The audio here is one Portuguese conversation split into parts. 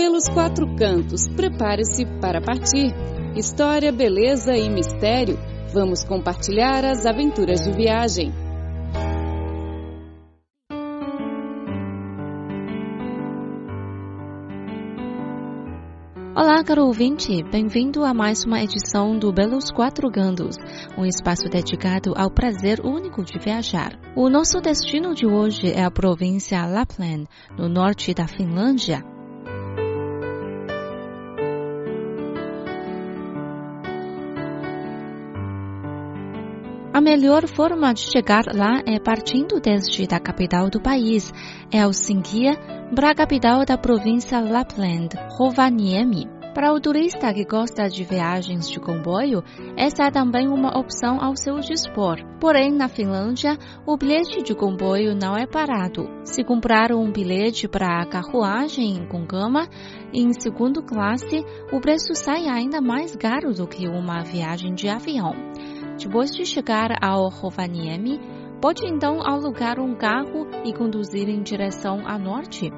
pelos quatro cantos. Prepare-se para partir. História, beleza e mistério. Vamos compartilhar as aventuras de viagem. Olá, caro ouvinte, bem-vindo a mais uma edição do Belos Quatro Gandos, um espaço dedicado ao prazer único de viajar. O nosso destino de hoje é a província Lapland, no norte da Finlândia. A melhor forma de chegar lá é partindo desde a capital do país, Helsinki, para a capital da província Lapland, Rovaniemi. Para o turista que gosta de viagens de comboio, essa é também uma opção ao seu dispor. Porém, na Finlândia, o bilhete de comboio não é barato. Se comprar um bilhete para carruagem com cama, em segunda classe, o preço sai ainda mais caro do que uma viagem de avião. Depois de chegar ao Rovaniemi, pode então alugar um carro e conduzir em direção a norte.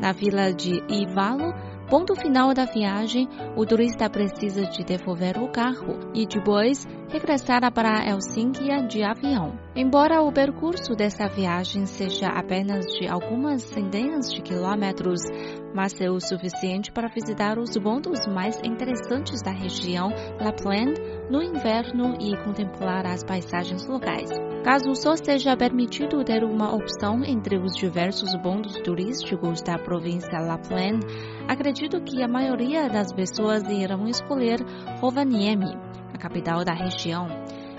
Na vila de Ivalo, ponto final da viagem, o turista precisa de devolver o carro e depois regressar para Helsinki de avião. Embora o percurso dessa viagem seja apenas de algumas centenas de quilômetros, mas é o suficiente para visitar os pontos mais interessantes da região Lapland no inverno e contemplar as paisagens locais. Caso só seja permitido ter uma opção entre os diversos pontos turísticos da província Lapland, acredito que a maioria das pessoas irão escolher Rovaniemi, a capital da região.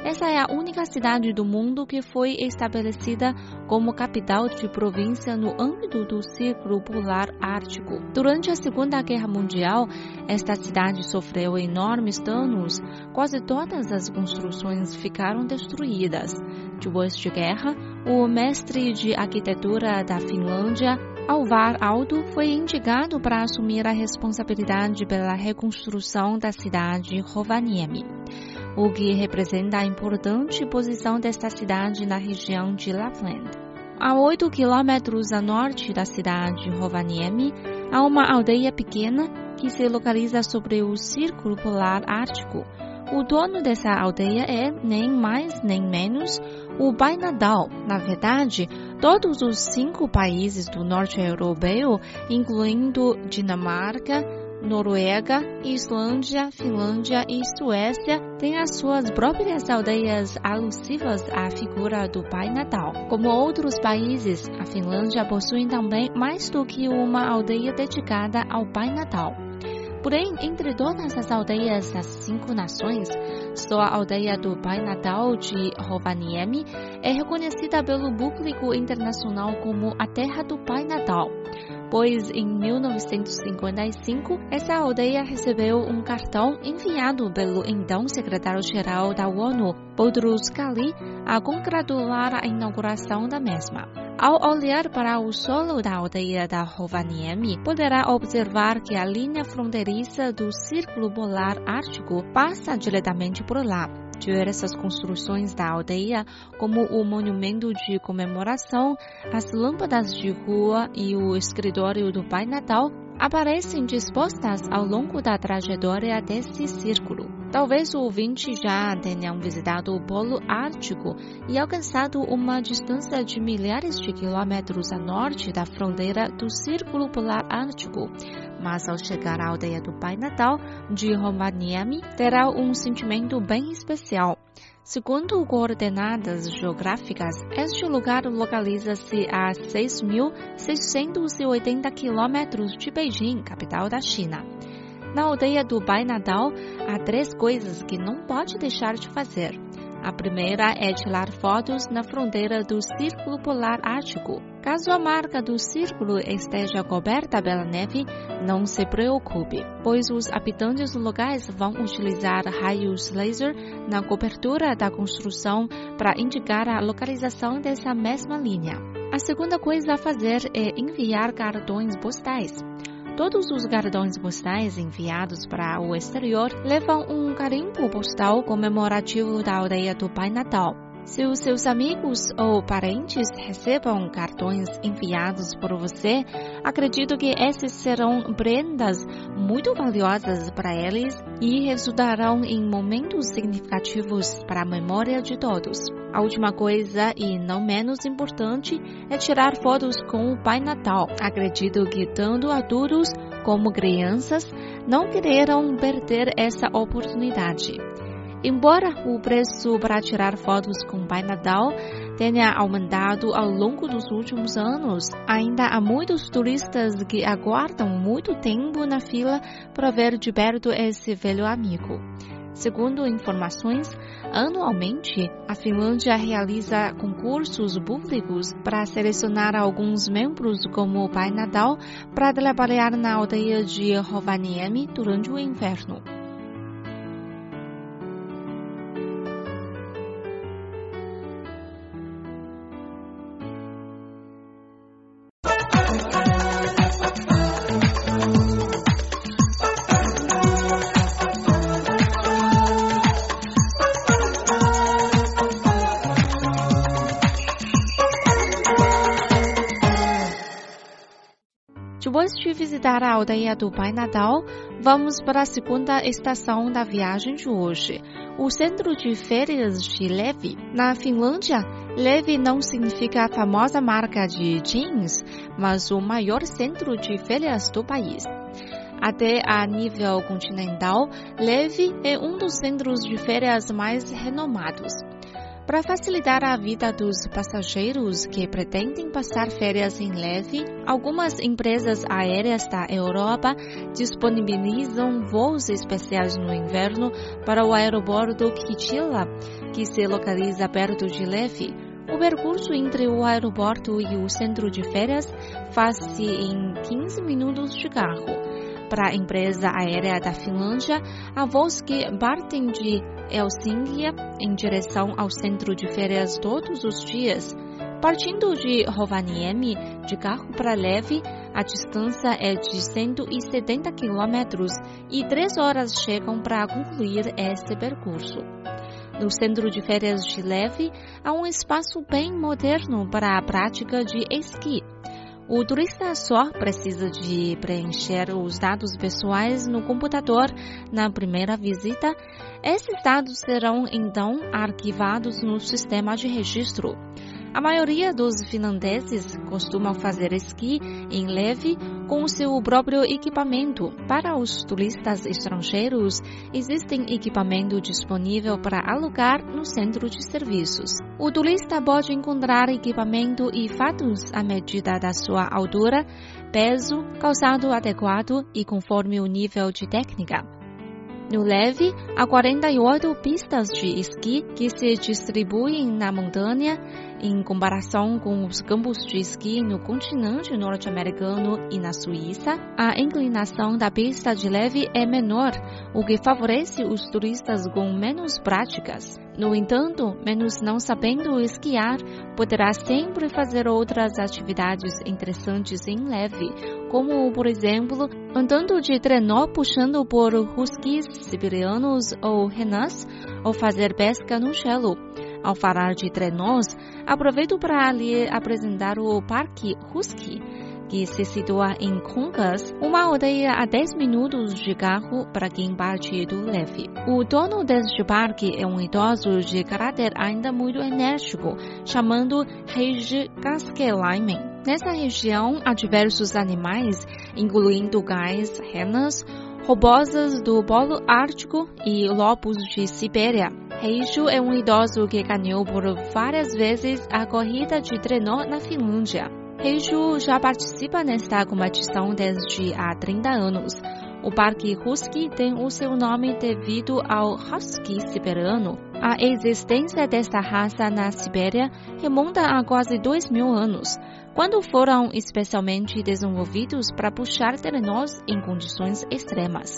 Essa é a única cidade do mundo que foi estabelecida como capital de província no âmbito do Círculo Polar Ártico. Durante a Segunda Guerra Mundial, esta cidade sofreu enormes danos. Quase todas as construções ficaram destruídas. Depois de guerra, o mestre de arquitetura da Finlândia, Alvar Aldo foi indicado para assumir a responsabilidade pela reconstrução da cidade Rovaniemi o que representa a importante posição desta cidade na região de Lapland. A 8 quilômetros a norte da cidade Rovaniemi, há uma aldeia pequena que se localiza sobre o Círculo Polar Ártico. O dono dessa aldeia é, nem mais nem menos, o Pai Nadal. Na verdade, todos os cinco países do norte europeu, incluindo Dinamarca, Noruega, Islândia, Finlândia e Suécia têm as suas próprias aldeias alusivas à figura do Pai Natal. Como outros países, a Finlândia possui também mais do que uma aldeia dedicada ao Pai Natal. Porém, entre todas as aldeias das cinco nações, só a aldeia do Pai Natal de Rovaniemi é reconhecida pelo público internacional como a terra do Pai Natal pois em 1955 essa aldeia recebeu um cartão enviado pelo então secretário-geral da ONU, Boutros Ghali, a congratular a inauguração da mesma. Ao olhar para o solo da aldeia da Rovaniemi, poderá observar que a linha fronteiriça do Círculo Polar Ártico passa diretamente por lá diversas construções da aldeia, como o monumento de comemoração, as lâmpadas de rua e o escritório do Pai Natal, aparecem dispostas ao longo da trajetória desse círculo. Talvez o ouvinte já tenha visitado o Polo Ártico e alcançado uma distância de milhares de quilômetros a norte da fronteira do Círculo Polar Ártico mas ao chegar à aldeia do Pai Natal de Rovaniemi, terá um sentimento bem especial. Segundo coordenadas geográficas, este lugar localiza-se a 6.680 quilômetros de Beijing, capital da China. Na aldeia do Pai Natal, há três coisas que não pode deixar de fazer. A primeira é tirar fotos na fronteira do Círculo Polar Ártico. Caso a marca do círculo esteja coberta pela neve, não se preocupe, pois os habitantes locais vão utilizar raios laser na cobertura da construção para indicar a localização dessa mesma linha. A segunda coisa a fazer é enviar cartões postais. Todos os cartões postais enviados para o exterior levam um carimbo postal comemorativo da aldeia do Pai Natal. Se os seus amigos ou parentes recebam cartões enviados por você, acredito que esses serão prendas muito valiosas para eles e resultarão em momentos significativos para a memória de todos. A última coisa, e não menos importante, é tirar fotos com o Pai Natal. Acredito que tanto adultos como crianças não quererão perder essa oportunidade. Embora o preço para tirar fotos com o Pai Natal tenha aumentado ao longo dos últimos anos, ainda há muitos turistas que aguardam muito tempo na fila para ver de perto esse velho amigo. Segundo informações, anualmente a Finlândia realiza concursos públicos para selecionar alguns membros como o Pai Natal para trabalhar na aldeia de Rovaniemi durante o inverno. 去 visitar a aldeia do Pai Natal, vamos para a segunda estação da viagem de hoje, o centro de férias de Levi. Na Finlândia, Levi não significa a famosa marca de jeans, mas o maior centro de férias do país. Até a nível continental, Levi é um dos centros de férias mais renomados. Para facilitar a vida dos passageiros que pretendem passar férias em leve, algumas empresas aéreas da Europa disponibilizam voos especiais no inverno para o aeroporto Kitila, que se localiza perto de Leve. O percurso entre o aeroporto e o centro de férias faz-se em 15 minutos de carro. Para a empresa aérea da Finlândia, há voos que partem de Helsinki em direção ao centro de férias todos os dias. Partindo de Rovaniemi, de carro para leve, a distância é de 170 quilômetros e três horas chegam para concluir esse percurso. No centro de férias de Leve, há um espaço bem moderno para a prática de esqui. O turista só precisa de preencher os dados pessoais no computador na primeira visita. Esses dados serão então arquivados no sistema de registro. A maioria dos finlandeses costumam fazer esqui em leve com o seu próprio equipamento. Para os turistas estrangeiros, existe equipamento disponível para alugar no centro de serviços. O turista pode encontrar equipamento e fatos à medida da sua altura, peso, calçado adequado e conforme o nível de técnica. No leve, há 48 pistas de esqui que se distribuem na montanha em comparação com os campos de esqui no continente norte-americano e na Suíça. A inclinação da pista de leve é menor, o que favorece os turistas com menos práticas. No entanto, menos não sabendo esquiar, poderá sempre fazer outras atividades interessantes em leve, como, por exemplo, andando de trenó puxando por huskies siberianos ou renas, ou fazer pesca no gelo. Ao falar de trenós, aproveito para lhe apresentar o Parque Husky, que se situa em Kongas, uma aldeia a 10 minutos de carro para quem parte do leve. O dono deste parque é um idoso de caráter ainda muito enérgico, chamando Reiji Kaskelainen. Nessa região há diversos animais, incluindo gais, renas, robosas do Polo Ártico e lobos de Sibéria. Reiju é um idoso que ganhou por várias vezes a corrida de trenó na Finlândia. Reiju já participa nesta competição desde há 30 anos. O Parque Husky tem o seu nome devido ao Husky siberiano. A existência desta raça na Sibéria remonta a quase dois mil anos, quando foram especialmente desenvolvidos para puxar trenós em condições extremas.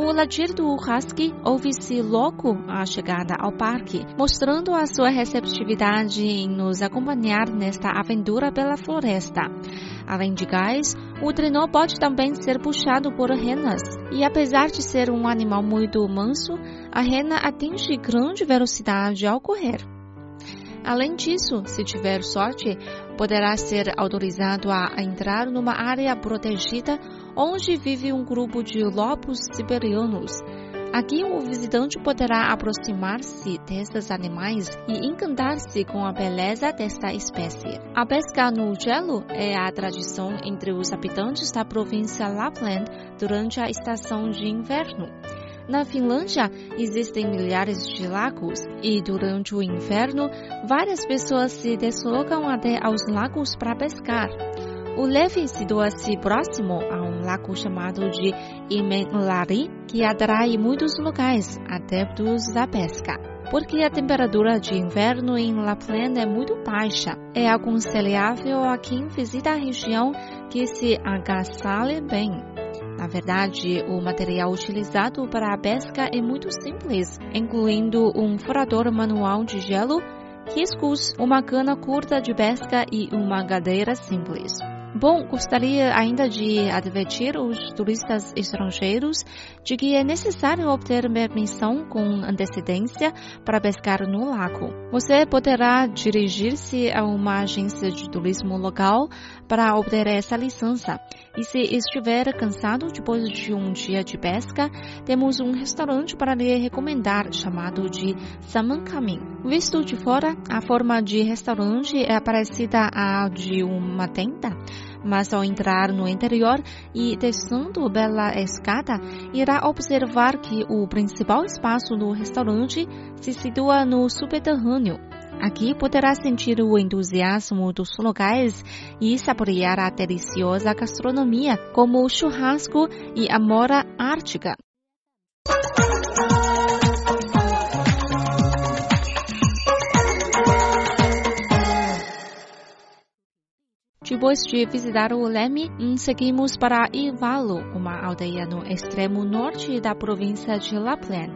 O latir do husky ouve-se logo à chegada ao parque, mostrando a sua receptividade em nos acompanhar nesta aventura pela floresta. Além de gás, o trenó pode também ser puxado por renas, e apesar de ser um animal muito manso, a rena atinge grande velocidade ao correr. Além disso, se tiver sorte, poderá ser autorizado a entrar numa área protegida onde vive um grupo de lobos siberianos. Aqui, o visitante poderá aproximar-se desses animais e encantar-se com a beleza desta espécie. A pesca no gelo é a tradição entre os habitantes da província Lapland durante a estação de inverno. Na Finlândia, existem milhares de lagos e, durante o inverno, várias pessoas se deslocam até aos lagos para pescar. O leve situa-se próximo a lago chamado de Imenlari, que atrai muitos locais adeptos da pesca. Porque a temperatura de inverno em Lapland é muito baixa, é aconselhável a quem visita a região que se agasalhe bem. Na verdade, o material utilizado para a pesca é muito simples, incluindo um furador manual de gelo, riscos, uma cana curta de pesca e uma cadeira simples. Bom, gostaria ainda de advertir os turistas estrangeiros de que é necessário obter permissão com antecedência para pescar no lago. Você poderá dirigir-se a uma agência de turismo local para obter essa licença. E se estiver cansado depois de um dia de pesca, temos um restaurante para lhe recomendar chamado de Salmon Camin. Visto de fora, a forma de restaurante é parecida à de uma tenda mas ao entrar no interior e descendo pela escada, irá observar que o principal espaço do restaurante se situa no subterrâneo. Aqui poderá sentir o entusiasmo dos locais e saborear a deliciosa gastronomia, como o churrasco e a mora ártica. Depois de visitar o Leme, seguimos para Ivalo, uma aldeia no extremo norte da província de Lapland.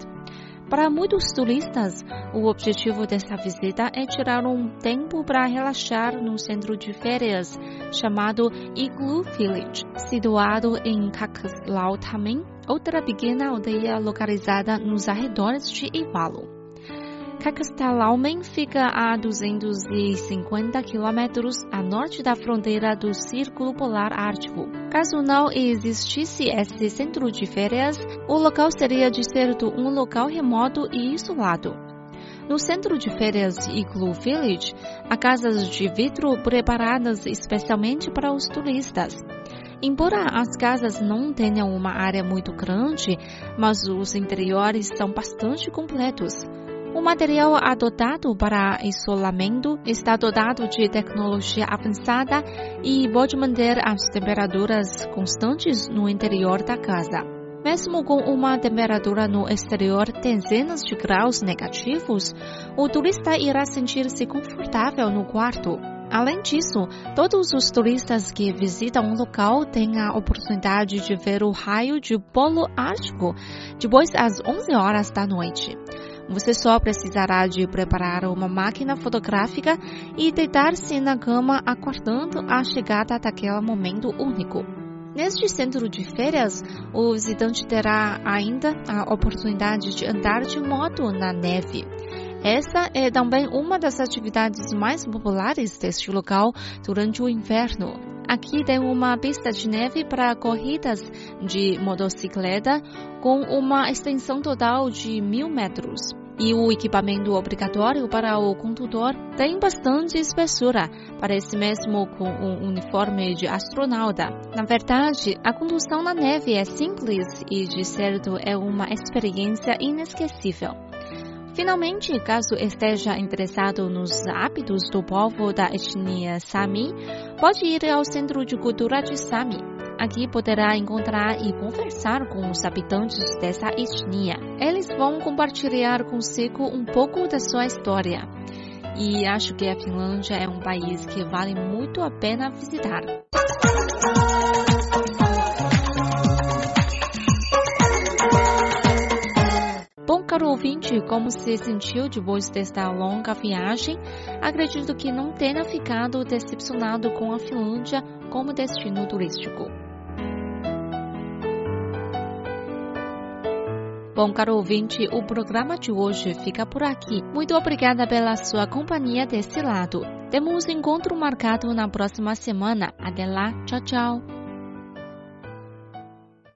Para muitos turistas, o objetivo desta visita é tirar um tempo para relaxar no centro de férias chamado Igloo Village, situado em Kaklautamen, outra pequena aldeia localizada nos arredores de Ivalo. Kakastalaumen fica a 250 quilômetros a norte da fronteira do Círculo Polar Ártico. Caso não existisse esse centro de férias, o local seria de certo um local remoto e isolado. No centro de férias Igloo Village, há casas de vidro preparadas especialmente para os turistas. Embora as casas não tenham uma área muito grande, mas os interiores são bastante completos. O material adotado para isolamento está dotado de tecnologia avançada e pode manter as temperaturas constantes no interior da casa. Mesmo com uma temperatura no exterior dezenas de graus negativos, o turista irá sentir-se confortável no quarto. Além disso, todos os turistas que visitam o local têm a oportunidade de ver o raio de polo ártico depois das 11 horas da noite. Você só precisará de preparar uma máquina fotográfica e deitar-se na cama aguardando a chegada daquele momento único. Neste centro de férias, o visitante terá ainda a oportunidade de andar de moto na neve. Essa é também uma das atividades mais populares deste local durante o inverno. Aqui tem uma pista de neve para corridas de motocicleta com uma extensão total de mil metros. E o equipamento obrigatório para o condutor tem bastante espessura, parece mesmo com um uniforme de astronauta. Na verdade, a condução na neve é simples e, de certo, é uma experiência inesquecível. Finalmente, caso esteja interessado nos hábitos do povo da etnia Sami, pode ir ao Centro de Cultura de Sami. Aqui poderá encontrar e conversar com os habitantes dessa etnia. Eles vão compartilhar consigo um pouco da sua história. E acho que a Finlândia é um país que vale muito a pena visitar. Caro ouvinte, como se sentiu depois desta longa viagem? Acredito que não tenha ficado decepcionado com a Finlândia como destino turístico. Bom, caro ouvinte, o programa de hoje fica por aqui. Muito obrigada pela sua companhia desse lado. Temos encontro marcado na próxima semana. Até lá, tchau, tchau.